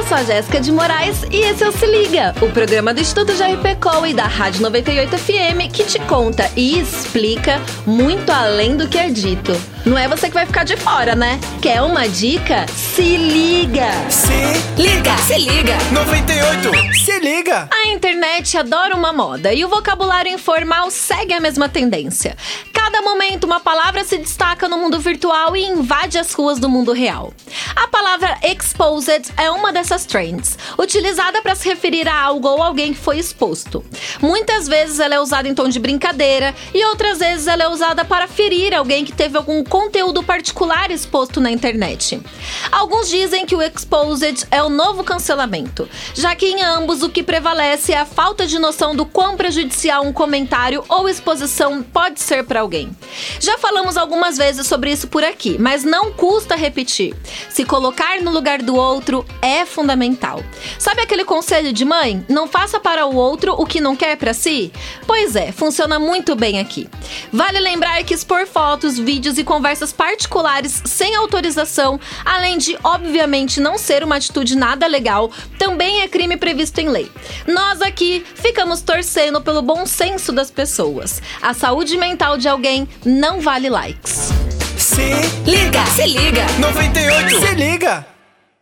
Eu sou a Jéssica de Moraes e esse é o Se Liga, o programa do Instituto JRPCO e da Rádio 98 FM que te conta e explica muito além do que é dito. Não é você que vai ficar de fora, né? Quer uma dica? Se liga! Se Liga, se liga. 98. Se liga. A internet adora uma moda e o vocabulário informal segue a mesma tendência. Cada momento, uma palavra se destaca no mundo virtual e invade as ruas do mundo real. A exposed é uma dessas trends, utilizada para se referir a algo ou alguém que foi exposto. Muitas vezes ela é usada em tom de brincadeira e outras vezes ela é usada para ferir alguém que teve algum conteúdo particular exposto na internet. Alguns dizem que o exposed é o novo cancelamento, já que em ambos o que prevalece é a falta de noção do quão prejudicial um comentário ou exposição pode ser para alguém. Já falamos algumas vezes sobre isso por aqui, mas não custa repetir. Se colocar no lugar do outro é fundamental. Sabe aquele conselho de mãe? Não faça para o outro o que não quer para si? Pois é, funciona muito bem aqui. Vale lembrar que expor fotos, vídeos e conversas particulares sem autorização, além de obviamente não ser uma atitude nada legal, também é crime previsto em lei. Nós aqui ficamos torcendo pelo bom senso das pessoas. A saúde mental de alguém não vale likes. Se Liga, se liga. 98. Se liga.